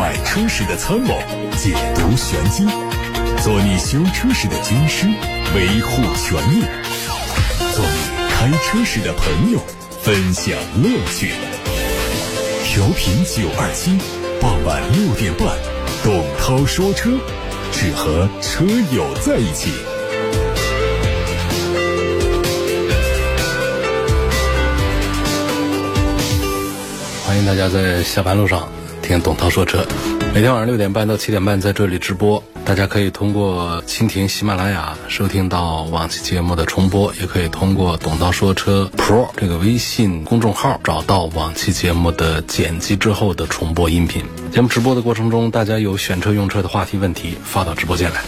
买车时的参谋，解读玄机；做你修车时的军师，维护权益；做你开车时的朋友，分享乐趣。调频九二七，傍晚六点半，董涛说车，只和车友在一起。欢迎大家在下班路上听董涛说车。每天晚上六点半到七点半在这里直播，大家可以通过蜻蜓、喜马拉雅收听到往期节目的重播，也可以通过董涛说车 Pro 这个微信公众号找到往期节目的剪辑之后的重播音频。节目直播的过程中，大家有选车用车的话题问题发到直播间来。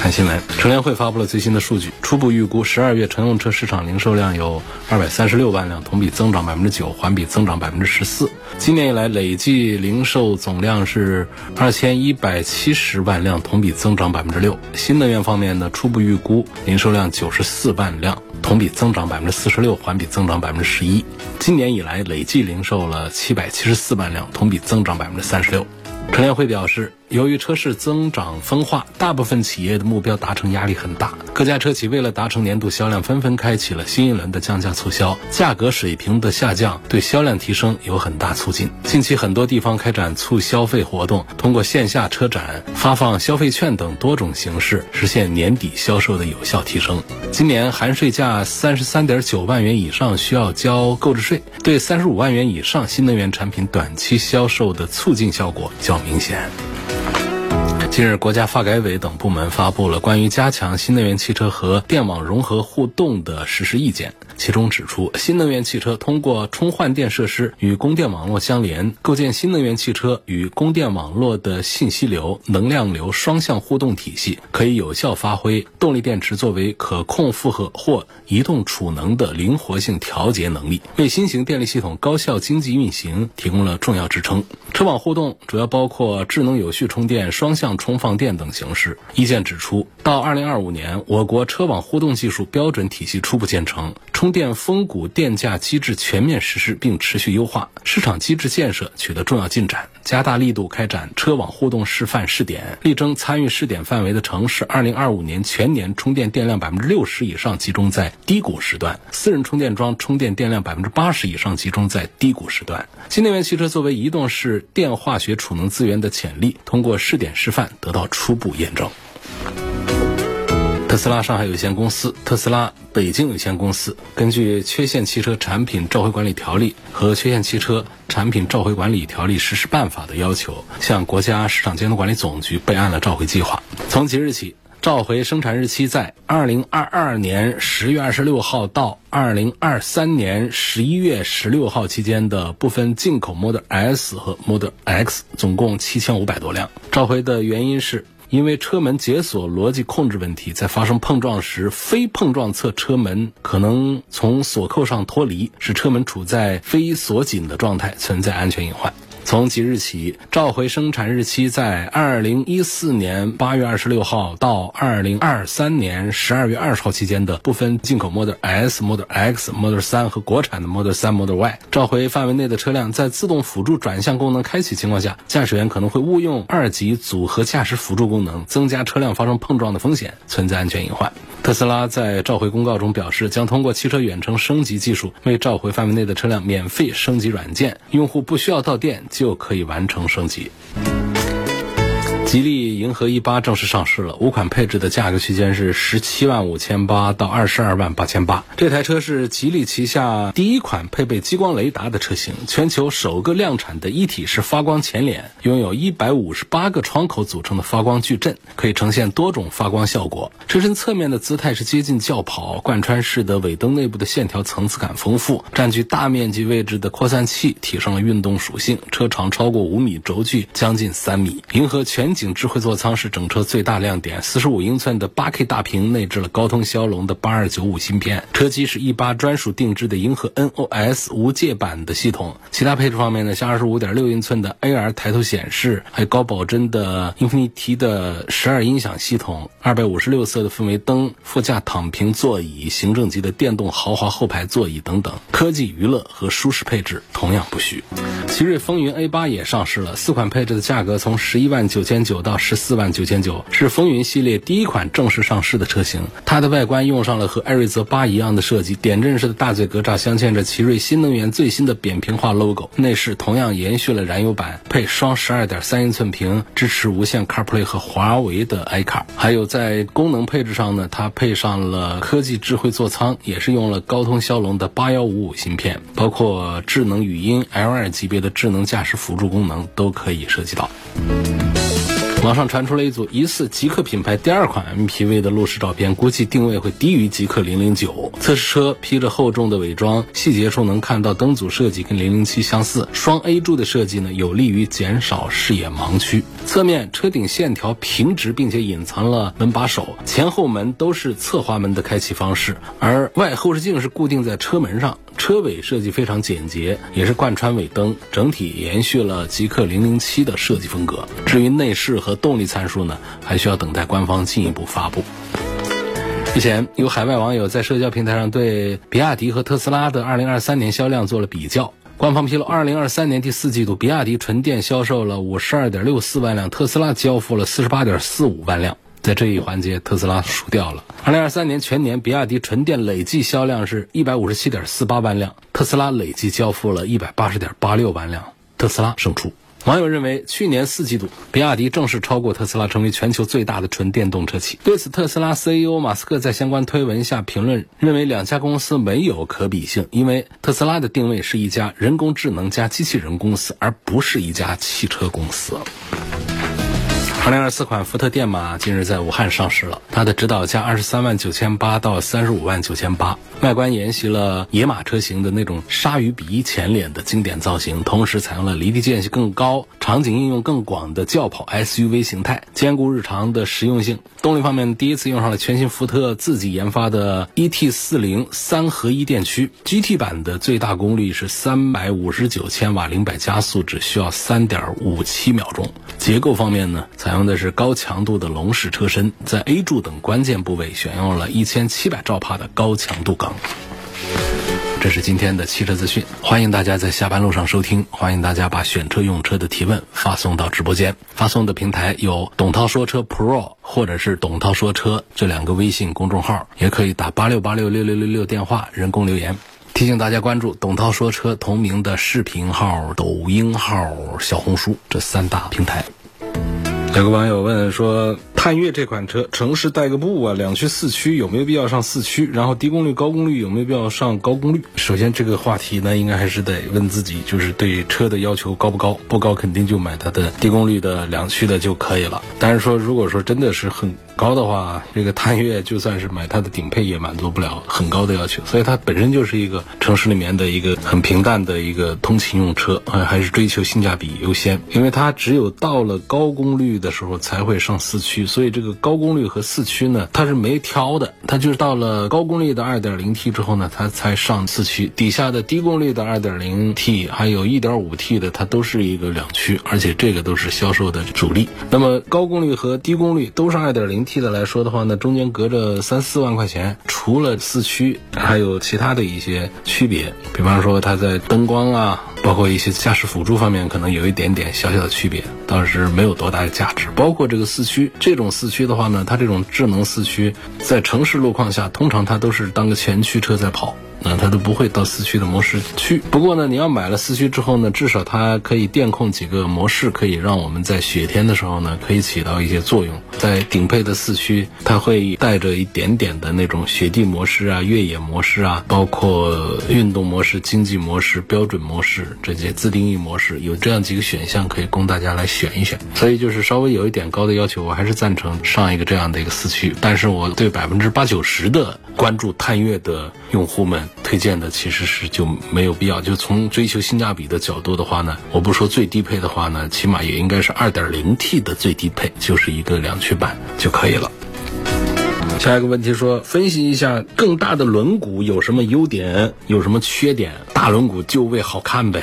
看新闻，乘联会发布了最新的数据，初步预估十二月乘用车市场零售量有二百三十六万辆，同比增长百分之九，环比增长百分之十四。今年以来累计零售售总量是二千一百七十万辆，同比增长百分之六。新能源方面呢，初步预估零售量九十四万辆，同比增长百分之四十六，环比增长百分之十一。今年以来累计零售了七百七十四万辆，同比增长百分之三十六。陈联会表示，由于车市增长分化，大部分企业的目标达成压力很大。各家车企为了达成年度销量，纷纷开启了新一轮的降价促销，价格水平的下降对销量提升有很大促进。近期很多地方开展促消费活动，通过线下车展、发放消费券等多种形式，实现年底销售的有效提升。今年含税价三十三点九万元以上需要交购置税，对三十五万元以上新能源产品短期销售的促进效果较明显。近日，国家发改委等部门发布了关于加强新能源汽车和电网融合互动的实施意见。其中指出，新能源汽车通过充换电设施与供电网络相连，构建新能源汽车与供电网络的信息流、能量流双向互动体系，可以有效发挥动力电池作为可控负荷或移动储能的灵活性调节能力，为新型电力系统高效经济运行提供了重要支撑。车网互动主要包括智能有序充电、双向充放电等形式。意见指出，到二零二五年，我国车网互动技术标准体系初步建成，充电峰谷电价机制全面实施并持续优化，市场机制建设取得重要进展，加大力度开展车网互动示范试点，力争参与试点范围的城市，二零二五年全年充电电量百分之六十以上集中在低谷时段，私人充电桩充电电量百分之八十以上集中在低谷时段。新能源汽车作为移动式电化学储能资源的潜力，通过试点示范得到初步验证。特斯拉上海有限公司、特斯拉北京有限公司根据《缺陷汽车产品召回管理条例》和《缺陷汽车产品召回管理条例实施办法》的要求，向国家市场监督管理总局备案了召回计划。从即日起，召回生产日期在二零二二年十月二十六号到二零二三年十一月十六号期间的部分进口 Model S 和 Model X，总共七千五百多辆。召回的原因是。因为车门解锁逻辑控制问题，在发生碰撞时，非碰撞侧车门可能从锁扣上脱离，使车门处在非锁紧的状态，存在安全隐患。从即日起，召回生产日期在二零一四年八月二十六号到二零二三年十二月二十号期间的部分进口 Model S、Model X、Model 三和国产的 Model 三、Model Y 召回范围内的车辆，在自动辅助转向功能开启情况下，驾驶员可能会误用二级组合驾驶辅助功能，增加车辆发生碰撞的风险，存在安全隐患。特斯拉在召回公告中表示，将通过汽车远程升级技术，为召回范围内的车辆免费升级软件，用户不需要到店就可以完成升级。吉利银河 E 八正式上市了，五款配置的价格区间是十七万五千八到二十二万八千八。这台车是吉利旗下第一款配备激光雷达的车型，全球首个量产的一体式发光前脸，拥有一百五十八个窗口组成的发光矩阵，可以呈现多种发光效果。车身侧面的姿态是接近轿跑，贯穿式的尾灯内部的线条层次感丰富，占据大面积位置的扩散器提升了运动属性。车长超过五米，轴距将近三米。银河全。景智慧座舱是整车最大亮点，四十五英寸的八 K 大屏内置了高通骁龙的八二九五芯片，车机是 E 八专属定制的银河 NOS 无界版的系统。其他配置方面呢，像二十五点六英寸的 AR 抬头显示，还有高保真的 Infini 的十二音响系统，二百五十六色的氛围灯，副驾躺平座椅，行政级的电动豪华后排座椅等等，科技娱乐和舒适配置同样不虚。奇瑞风云 A 八也上市了，四款配置的价格从十一万九千九九到十四万九千九，是风云系列第一款正式上市的车型。它的外观用上了和艾瑞泽八一样的设计，点阵式的大嘴格栅镶嵌着奇瑞新能源最新的扁平化 logo。内饰同样延续了燃油版，配双十二点三英寸屏，支持无线 CarPlay 和华为的 iCar。还有在功能配置上呢，它配上了科技智慧座舱，也是用了高通骁龙的八幺五五芯片，包括智能语音 L2 级别的智能驾驶辅助功能都可以涉及到。网上传出了一组疑似极客品牌第二款 MPV 的路试照片，估计定位会低于极客零零九。测试车披着厚重的伪装，细节处能看到灯组设计跟零零七相似，双 A 柱的设计呢，有利于减少视野盲区。侧面车顶线条平直，并且隐藏了门把手，前后门都是侧滑门的开启方式，而外后视镜是固定在车门上。车尾设计非常简洁，也是贯穿尾灯，整体延续了极客零零七的设计风格。至于内饰和动力参数呢，还需要等待官方进一步发布。日前，有海外网友在社交平台上对比亚迪和特斯拉的2023年销量做了比较。官方披露，2023年第四季度，比亚迪纯电销售了52.64万辆，特斯拉交付了48.45万辆。在这一环节，特斯拉输掉了。二零二三年全年，比亚迪纯电累计销量是一百五十七点四八万辆，特斯拉累计交付了一百八十点八六万辆，特斯拉胜出。网友认为，去年四季度，比亚迪正式超过特斯拉，成为全球最大的纯电动车企。对此，特斯拉 CEO 马斯克在相关推文下评论，认为两家公司没有可比性，因为特斯拉的定位是一家人工智能加机器人公司，而不是一家汽车公司。二零二四款福特电马近日在武汉上市了，它的指导价二十三万九千八到三十五万九千八，外观沿袭了野马车型的那种鲨鱼鼻前脸的经典造型，同时采用了离地间隙更高、场景应用更广的轿跑 SUV 形态，兼顾日常的实用性。动力方面，第一次用上了全新福特自己研发的 ET 四零三合一电驱，GT 版的最大功率是三百五十九千瓦，零百加速只需要三点五七秒钟。结构方面呢，采采用的是高强度的笼式车身，在 A 柱等关键部位选用了一千七百兆帕的高强度钢。这是今天的汽车资讯，欢迎大家在下班路上收听，欢迎大家把选车用车的提问发送到直播间，发送的平台有董涛说车 Pro 或者是董涛说车这两个微信公众号，也可以打八六八六六六六六电话人工留言。提醒大家关注董涛说车同名的视频号、抖音号、小红书这三大平台。有个网友问说。探岳这款车，城市代个步啊，两驱四驱有没有必要上四驱？然后低功率高功率有没有必要上高功率？首先这个话题呢，应该还是得问自己，就是对车的要求高不高？不高肯定就买它的低功率的两驱的就可以了。但是说如果说真的是很高的话，这个探岳就算是买它的顶配也满足不了很高的要求，所以它本身就是一个城市里面的一个很平淡的一个通勤用车，还还是追求性价比优先，因为它只有到了高功率的时候才会上四驱，所以这个高功率和四驱呢，它是没挑的，它就是到了高功率的 2.0T 之后呢，它才上四驱，底下的低功率的 2.0T 还有 1.5T 的，它都是一个两驱，而且这个都是销售的主力。那么高功率和低功率都是 2.0T。T 的来说的话呢，中间隔着三四万块钱，除了四驱，还有其他的一些区别，比方说它在灯光啊，包括一些驾驶辅助方面，可能有一点点小小的区别，倒是没有多大的价值。包括这个四驱，这种四驱的话呢，它这种智能四驱在城市路况下，通常它都是当个前驱车在跑，那它都不会到四驱的模式去。不过呢，你要买了四驱之后呢，至少它可以电控几个模式，可以让我们在雪天的时候呢，可以起到一些作用。在顶配的四驱，它会带着一点点的那种雪地模式啊、越野模式啊，包括运动模式、经济模式、标准模式这些自定义模式，有这样几个选项可以供大家来选一选。所以就是稍微有一点高的要求，我还是赞成上一个这样的一个四驱。但是我对百分之八九十的关注探岳的用户们。推荐的其实是就没有必要。就从追求性价比的角度的话呢，我不说最低配的话呢，起码也应该是二点零 T 的最低配，就是一个两驱版就可以了。下一个问题说，分析一下更大的轮毂有什么优点，有什么缺点？大轮毂就为好看呗，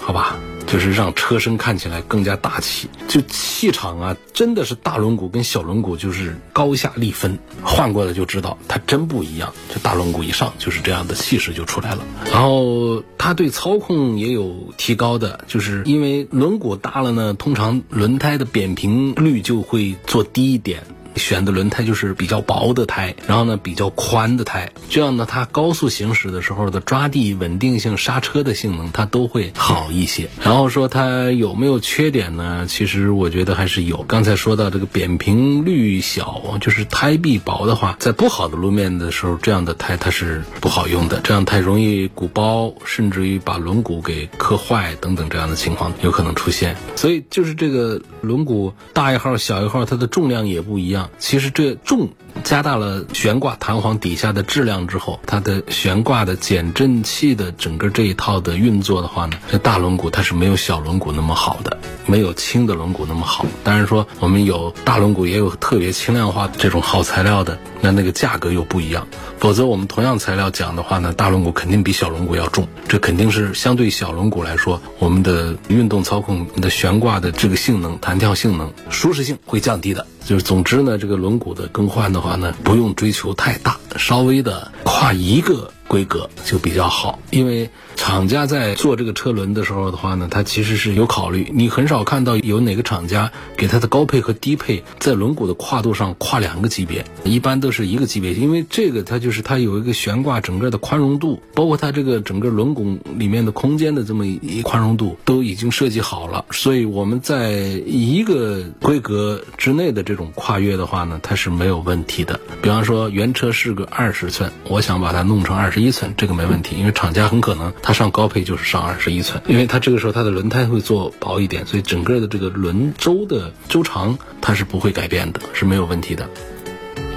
好吧？就是让车身看起来更加大气，就气场啊，真的是大轮毂跟小轮毂就是高下立分，换过来就知道它真不一样。就大轮毂一上就是这样的气势就出来了，然后它对操控也有提高的，就是因为轮毂大了呢，通常轮胎的扁平率就会做低一点。选的轮胎就是比较薄的胎，然后呢比较宽的胎，这样呢它高速行驶的时候的抓地稳定性、刹车的性能它都会好一些。然后说它有没有缺点呢？其实我觉得还是有。刚才说到这个扁平率小，就是胎壁薄的话，在不好的路面的时候，这样的胎它是不好用的，这样太容易鼓包，甚至于把轮毂给磕坏等等这样的情况有可能出现。所以就是这个轮毂大一号、小一号，它的重量也不一样。其实这重加大了悬挂弹簧底下的质量之后，它的悬挂的减震器的整个这一套的运作的话呢，这大轮毂它是没有小轮毂那么好的，没有轻的轮毂那么好。当然说我们有大轮毂，也有特别轻量化这种好材料的，那那个价格又不一样。否则我们同样材料讲的话呢，大轮毂肯定比小轮毂要重，这肯定是相对小轮毂来说，我们的运动操控的悬挂的这个性能、弹跳性能、舒适性会降低的。就是总之呢，这个轮毂的更换的话呢，不用追求太大，稍微的跨一个规格就比较好，因为。厂家在做这个车轮的时候的话呢，它其实是有考虑。你很少看到有哪个厂家给它的高配和低配在轮毂的跨度上跨两个级别，一般都是一个级别。因为这个它就是它有一个悬挂整个的宽容度，包括它这个整个轮毂里面的空间的这么一宽容度都已经设计好了。所以我们在一个规格之内的这种跨越的话呢，它是没有问题的。比方说原车是个二十寸，我想把它弄成二十一寸，这个没问题，因为厂家很可能。它上高配就是上二十一寸，因为它这个时候它的轮胎会做薄一点，所以整个的这个轮周的周长它是不会改变的，是没有问题的。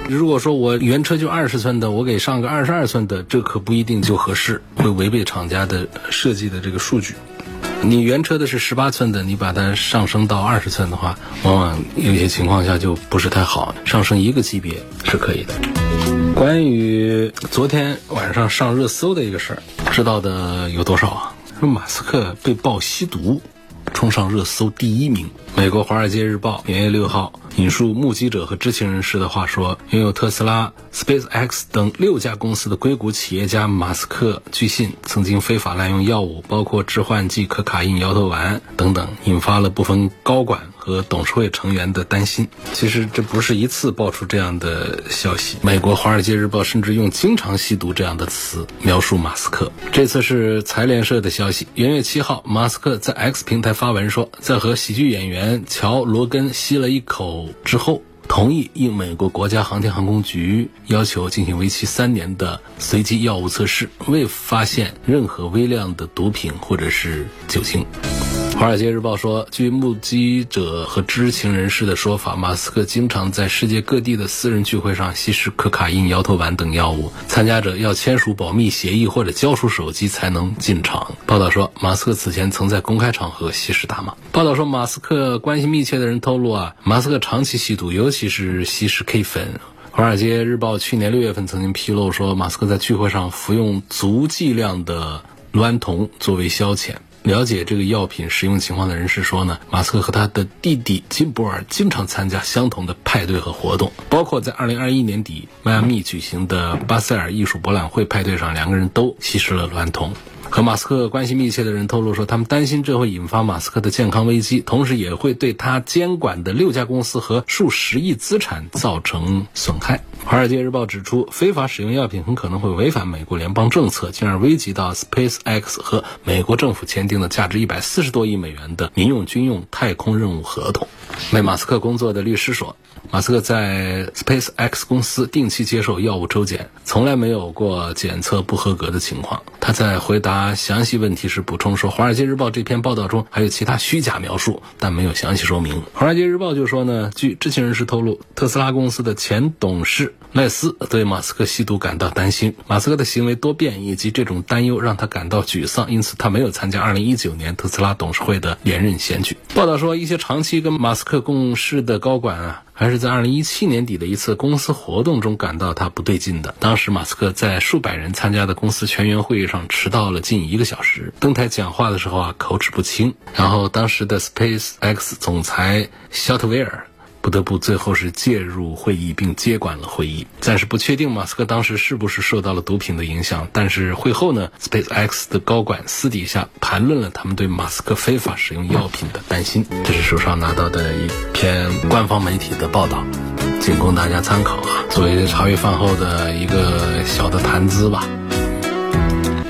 如果说我原车就二十寸的，我给上个二十二寸的，这可不一定就合适，会违背厂家的设计的这个数据。你原车的是十八寸的，你把它上升到二十寸的话，往往有些情况下就不是太好，上升一个级别是可以的。关于昨天晚上上热搜的一个事儿。知道的有多少啊？说马斯克被曝吸毒，冲上热搜第一名。美国《华尔街日报》元月六号引述目击者和知情人士的话说，拥有特斯拉、SpaceX 等六家公司的硅谷企业家马斯克，据信曾经非法滥用药物，包括致幻剂、可卡因、摇头丸等等，引发了部分高管。和董事会成员的担心，其实这不是一次爆出这样的消息。美国《华尔街日报》甚至用“经常吸毒”这样的词描述马斯克。这次是财联社的消息。元月七号，马斯克在 X 平台发文说，在和喜剧演员乔·罗根吸了一口之后，同意应美国国家航天航空局要求进行为期三年的随机药物测试，未发现任何微量的毒品或者是酒精。《华尔街日报》说，据目击者和知情人士的说法，马斯克经常在世界各地的私人聚会上吸食可卡因、摇头丸等药物，参加者要签署保密协议或者交出手机才能进场。报道说，马斯克此前曾在公开场合吸食大麻。报道说，马斯克关系密切的人透露啊，马斯克长期吸毒，尤其是吸食 K 粉。《华尔街日报》去年六月份曾经披露说，马斯克在聚会上服用足剂量的娈酮作为消遣。了解这个药品使用情况的人士说呢，马斯克和他的弟弟金博尔经常参加相同的派对和活动，包括在2021年底迈阿密举行的巴塞尔艺术博览会派对上，两个人都吸食了卵酮。和马斯克关系密切的人透露说，他们担心这会引发马斯克的健康危机，同时也会对他监管的六家公司和数十亿资产造成损害。《华尔街日报》指出，非法使用药品很可能会违反美国联邦政策，进而危及到 SpaceX 和美国政府签订的价值一百四十多亿美元的民用军用太空任务合同。为马斯克工作的律师说，马斯克在 SpaceX 公司定期接受药物抽检，从来没有过检测不合格的情况。他在回答详细问题是补充说，《华尔街日报》这篇报道中还有其他虚假描述，但没有详细说明。《华尔街日报》就说呢，据知情人士透露，特斯拉公司的前董事。赖斯对马斯克吸毒感到担心，马斯克的行为多变以及这种担忧让他感到沮丧，因此他没有参加2019年特斯拉董事会的连任选举。报道说，一些长期跟马斯克共事的高管啊。还是在二零一七年底的一次公司活动中感到他不对劲的。当时马斯克在数百人参加的公司全员会议上迟到了近一个小时，登台讲话的时候啊口齿不清。然后当时的 Space X 总裁肖特威尔。不得不最后是介入会议并接管了会议，暂时不确定马斯克当时是不是受到了毒品的影响。但是会后呢，Space X 的高管私底下谈论了他们对马斯克非法使用药品的担心。这是手上拿到的一篇官方媒体的报道，仅供大家参考啊，作为茶余饭后的一个小的谈资吧。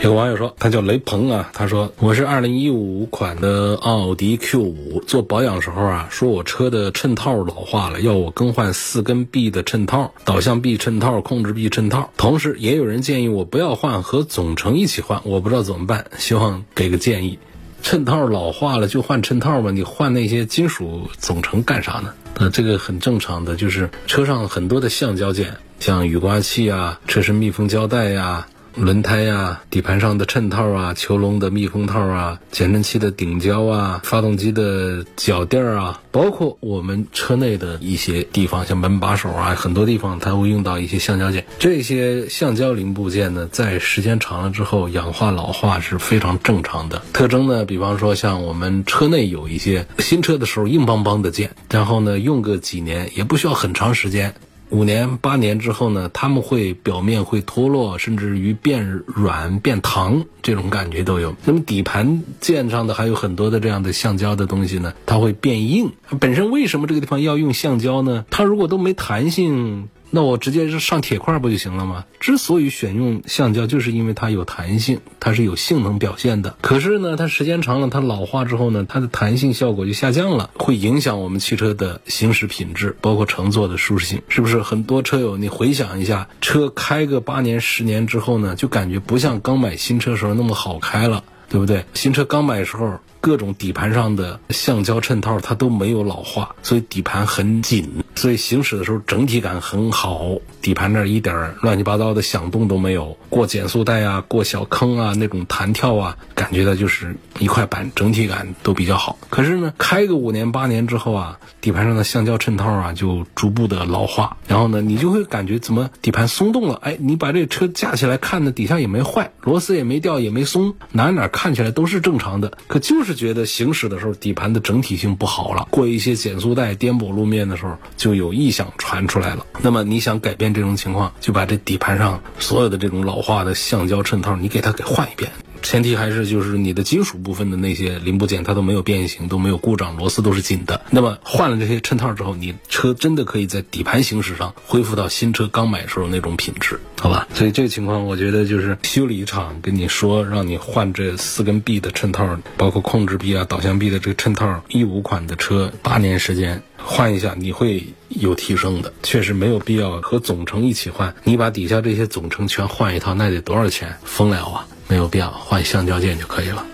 有个网友说，他叫雷鹏啊，他说我是二零一五款的奥迪 Q 五，做保养时候啊，说我车的衬套老化了，要我更换四根臂的衬套，导向臂衬套、控制臂衬套。同时，也有人建议我不要换，和总成一起换，我不知道怎么办，希望给个建议。衬套老化了就换衬套吧，你换那些金属总成干啥呢？那这个很正常的，就是车上很多的橡胶件，像雨刮器啊、车身密封胶带呀。轮胎呀，底盘上的衬套啊，球笼的密封套啊，减震器的顶胶啊，发动机的脚垫啊，包括我们车内的一些地方，像门把手啊，很多地方它会用到一些橡胶件。这些橡胶零部件呢，在时间长了之后，氧化老化是非常正常的。特征呢，比方说像我们车内有一些新车的时候硬邦邦的件，然后呢，用个几年也不需要很长时间。五年八年之后呢，他们会表面会脱落，甚至于变软变糖，这种感觉都有。那么底盘件上的还有很多的这样的橡胶的东西呢，它会变硬。本身为什么这个地方要用橡胶呢？它如果都没弹性。那我直接是上铁块不就行了吗？之所以选用橡胶，就是因为它有弹性，它是有性能表现的。可是呢，它时间长了，它老化之后呢，它的弹性效果就下降了，会影响我们汽车的行驶品质，包括乘坐的舒适性，是不是？很多车友，你回想一下，车开个八年、十年之后呢，就感觉不像刚买新车时候那么好开了，对不对？新车刚买的时候。各种底盘上的橡胶衬套它都没有老化，所以底盘很紧，所以行驶的时候整体感很好。底盘那儿一点乱七八糟的响动都没有，过减速带啊，过小坑啊，那种弹跳啊，感觉到就是一块板，整体感都比较好。可是呢，开个五年八年之后啊，底盘上的橡胶衬套啊就逐步的老化，然后呢，你就会感觉怎么底盘松动了？哎，你把这车架起来看呢，底下也没坏，螺丝也没掉，也没松，哪哪看起来都是正常的，可就是。觉得行驶的时候底盘的整体性不好了，过一些减速带、颠簸路面的时候就有异响传出来了。那么你想改变这种情况，就把这底盘上所有的这种老化的橡胶衬套，你给它给换一遍。前提还是就是你的金属部分的那些零部件它都没有变形，都没有故障，螺丝都是紧的。那么换了这些衬套之后，你车真的可以在底盘行驶上恢复到新车刚买时候那种品质，好吧？所以这个情况我觉得就是修理厂跟你说让你换这四根臂的衬套，包括控制臂啊、导向臂的这个衬套，一五款的车八年时间换一下你会有提升的，确实没有必要和总成一起换。你把底下这些总成全换一套，那得多少钱？疯了啊！没有必要换橡胶件就可以了。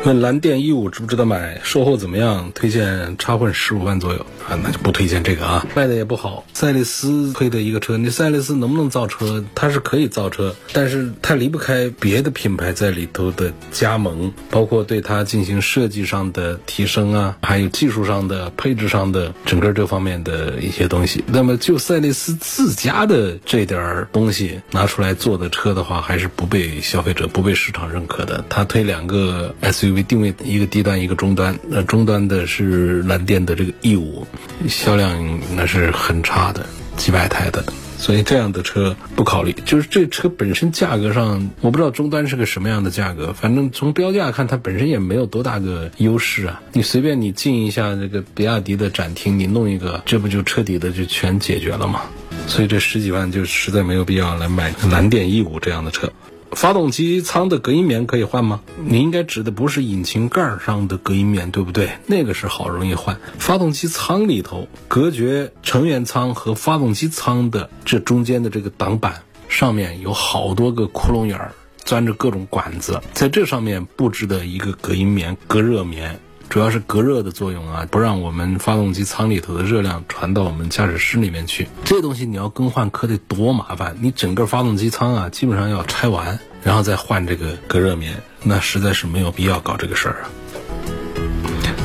问蓝电 E 五值不值得买？售后怎么样？推荐插混十五万左右啊，那就不推荐这个啊，卖的也不好。赛力斯推的一个车，你赛力斯能不能造车？它是可以造车，但是它离不开别的品牌在里头的加盟，包括对它进行设计上的提升啊，还有技术上的、配置上的整个这方面的一些东西。那么就赛力斯自家的这点东西拿出来做的车的话，还是不被消费者、不被市场认可的。它推两个 SUV。为定位一个低端一个中端，那中端的是蓝电的这个 E 五，销量那是很差的，几百台的，所以这样的车不考虑。就是这车本身价格上，我不知道终端是个什么样的价格，反正从标价看，它本身也没有多大个优势啊。你随便你进一下这个比亚迪的展厅，你弄一个，这不就彻底的就全解决了吗？所以这十几万就实在没有必要来买蓝电 E 五这样的车。发动机舱的隔音棉可以换吗？你应该指的不是引擎盖上的隔音棉，对不对？那个是好容易换。发动机舱里头，隔绝成员舱和发动机舱的这中间的这个挡板上面有好多个窟窿眼儿，钻着各种管子，在这上面布置的一个隔音棉、隔热棉。主要是隔热的作用啊，不让我们发动机舱里头的热量传到我们驾驶室里面去。这东西你要更换可得多麻烦，你整个发动机舱啊，基本上要拆完，然后再换这个隔热棉，那实在是没有必要搞这个事儿啊。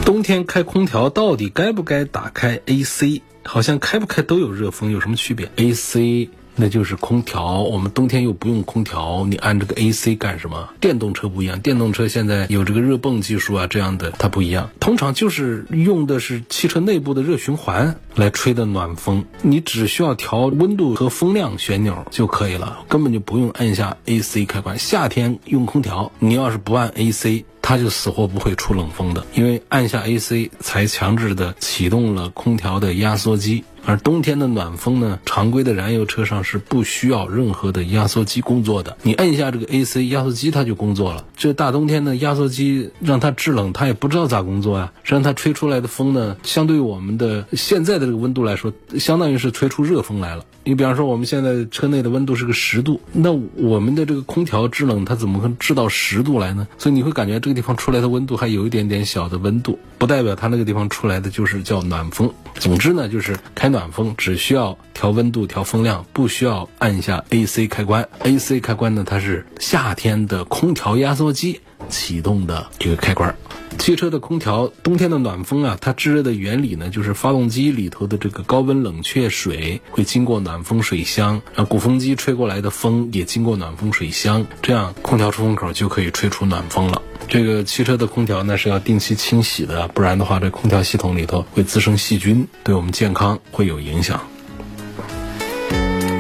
冬天开空调到底该不该打开 AC？好像开不开都有热风，有什么区别？AC 那就是空调，我们冬天又不用空调，你按这个 AC 干什么？电动车不一样，电动车现在有这个热泵技术啊，这样的它不一样，通常就是用的是汽车内部的热循环来吹的暖风，你只需要调温度和风量旋钮就可以了，根本就不用按下 AC 开关。夏天用空调，你要是不按 AC。它就死活不会出冷风的，因为按下 AC 才强制的启动了空调的压缩机。而冬天的暖风呢，常规的燃油车上是不需要任何的压缩机工作的。你按一下这个 AC 压缩机，它就工作了。这大冬天的压缩机让它制冷，它也不知道咋工作啊。实际上它吹出来的风呢，相对于我们的现在的这个温度来说，相当于是吹出热风来了。你比方说我们现在车内的温度是个十度，那我们的这个空调制冷，它怎么可能制到十度来呢？所以你会感觉这个地方出来的温度还有一点点小的温度，不代表它那个地方出来的就是叫暖风。总之呢，就是开暖风只需要调温度、调风量，不需要按下 AC 开关。AC 开关呢，它是夏天的空调压缩机启动的这个开关。汽车的空调冬天的暖风啊，它制热的原理呢，就是发动机里头的这个高温冷却水会经过暖风水箱，让鼓风机吹过来的风也经过暖风水箱，这样空调出风口就可以吹出暖风了。这个汽车的空调呢是要定期清洗的，不然的话，这空调系统里头会滋生细菌，对我们健康会有影响。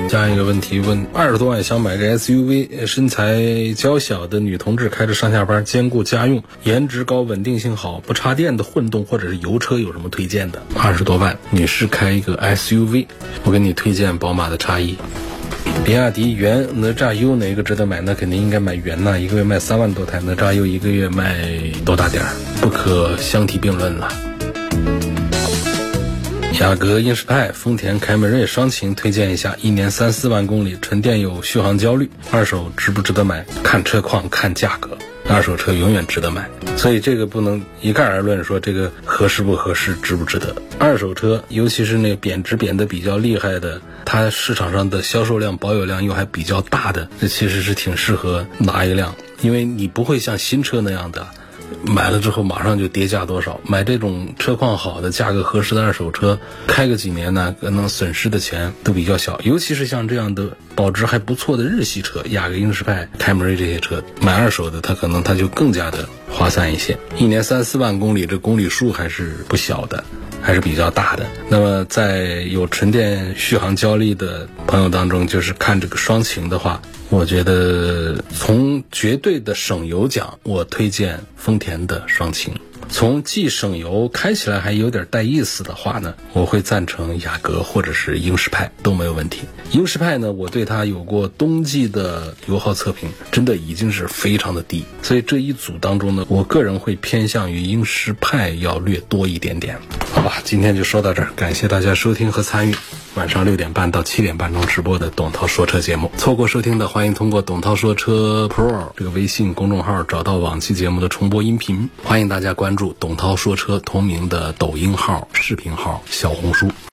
下一个问题问：二十多万想买个 SUV，身材娇小的女同志开着上下班，兼顾家用，颜值高，稳定性好，不插电的混动或者是油车有什么推荐的？二十多万，女士开一个 SUV，我给你推荐宝马的叉一。比亚迪元哪吒 U 哪一个值得买？那肯定应该买元呐，一个月卖三万多台，哪吒 U 一个月卖多大点儿？不可相提并论了。雅阁、英仕派、丰田凯美瑞双擎推荐一下，一年三四万公里，纯电有续航焦虑，二手值不值得买？看车况，看价格，二手车永远值得买，所以这个不能一概而论说这个合适不合适，值不值得。二手车，尤其是那贬值贬得比较厉害的，它市场上的销售量、保有量又还比较大的，这其实是挺适合拿一辆，因为你不会像新车那样的。买了之后马上就跌价多少？买这种车况好的、价格合适的二手车，开个几年呢，可能损失的钱都比较小。尤其是像这样的保值还不错的日系车，雅阁、英仕派、凯美瑞这些车，买二手的它可能它就更加的划算一些。一年三四万公里，这公里数还是不小的，还是比较大的。那么在有纯电续航焦虑的朋友当中，就是看这个双擎的话。我觉得从绝对的省油讲，我推荐丰田的双擎。从既省油，开起来还有点带意思的话呢，我会赞成雅阁或者是英仕派都没有问题。英仕派呢，我对它有过冬季的油耗测评，真的已经是非常的低。所以这一组当中呢，我个人会偏向于英仕派要略多一点点。好吧，今天就说到这儿，感谢大家收听和参与。晚上六点半到七点半钟直播的董涛说车节目，错过收听的，欢迎通过董涛说车 Pro 这个微信公众号找到往期节目的重播音频。欢迎大家关注董涛说车同名的抖音号、视频号、小红书。